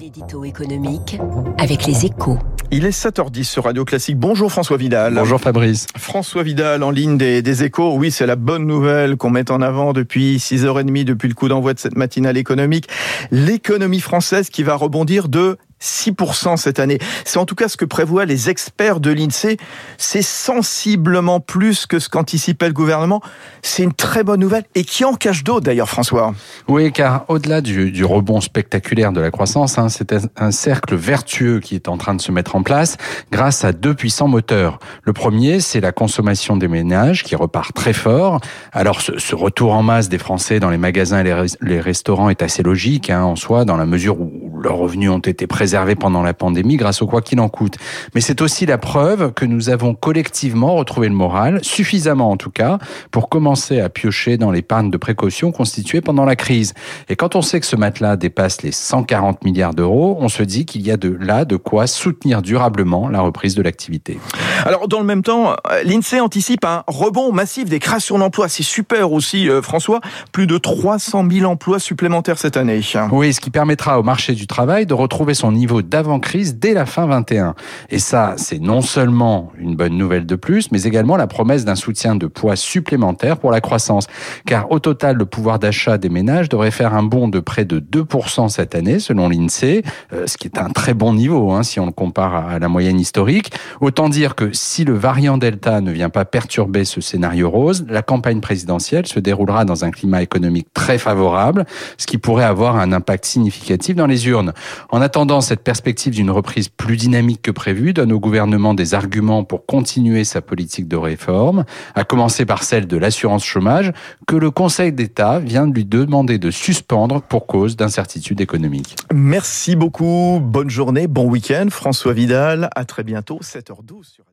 L'édito économique avec les échos. Il est 7h10 sur Radio Classique. Bonjour François Vidal. Bonjour Fabrice. François Vidal en ligne des, des échos. Oui, c'est la bonne nouvelle qu'on met en avant depuis 6h30, depuis le coup d'envoi de cette matinale économique. L'économie française qui va rebondir de 6% cette année. C'est en tout cas ce que prévoient les experts de l'INSEE. C'est sensiblement plus que ce qu'anticipait le gouvernement. C'est une très bonne nouvelle et qui en cache d'autres d'ailleurs, François? Oui, car au-delà du, rebond spectaculaire de la croissance, hein, c'est un cercle vertueux qui est en train de se mettre en place grâce à deux puissants moteurs. Le premier, c'est la consommation des ménages qui repart très fort. Alors ce, ce, retour en masse des Français dans les magasins et les, les restaurants est assez logique hein, en soi, dans la mesure où leurs revenus ont été préservés pendant la pandémie grâce au quoi qu'il en coûte. Mais c'est aussi la preuve que nous avons collectivement retrouvé le moral, suffisamment en tout cas, pour commencer à piocher dans l'épargne de précaution constituée pendant la crise. Et quand on sait que ce matelas dépasse les 140 milliards d'euros, on se dit qu'il y a de là de quoi soutenir durablement la reprise de l'activité. Alors dans le même temps, l'INSEE anticipe un rebond massif des créations d'emplois. C'est super aussi, euh, François. Plus de 300 000 emplois supplémentaires cette année. Oui, ce qui permettra au marché du travail de retrouver son niveau d'avant-crise dès la fin 21. Et ça, c'est non seulement une bonne nouvelle de plus, mais également la promesse d'un soutien de poids supplémentaire pour la croissance. Car au total, le pouvoir d'achat des ménages devrait faire un bond de près de 2% cette année, selon l'INSEE, euh, ce qui est un très bon niveau hein, si on le compare à la moyenne historique. Autant dire que si le variant Delta ne vient pas perturber ce scénario rose, la campagne présidentielle se déroulera dans un climat économique très favorable, ce qui pourrait avoir un impact significatif dans les urnes. En attendant cette perspective d'une reprise plus dynamique que prévu donne au gouvernement des arguments pour continuer sa politique de réforme, à commencer par celle de l'assurance chômage, que le Conseil d'État vient de lui demander de suspendre pour cause d'incertitude économique. Merci beaucoup, bonne journée, bon week-end. François Vidal, à très bientôt, 7h12 sur